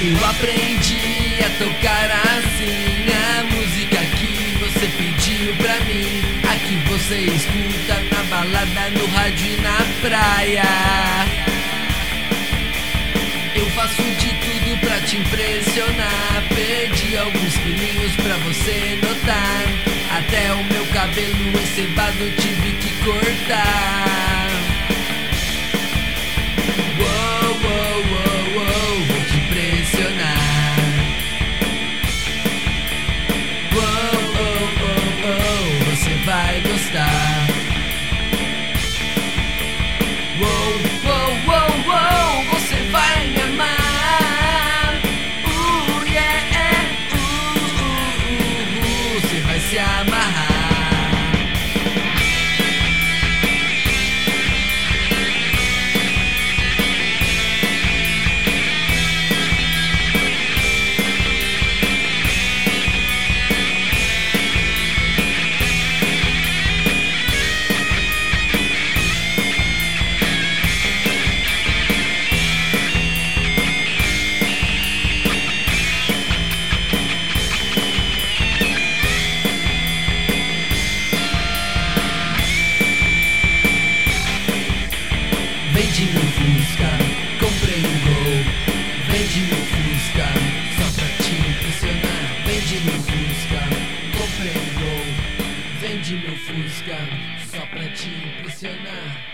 Eu aprendi a tocar assim a música que você pediu pra mim, a que você escuta na balada, no rádio e na praia. Eu faço de tudo pra te impressionar. Perdi alguns quilinhos pra você notar. Até o meu cabelo encebado tive que cortar. Vende meu Fusca, comprei um gol. Vende meu Fusca, só pra te impressionar. Vende meu Fusca, comprei um gol. Vende meu Fusca, só pra te impressionar.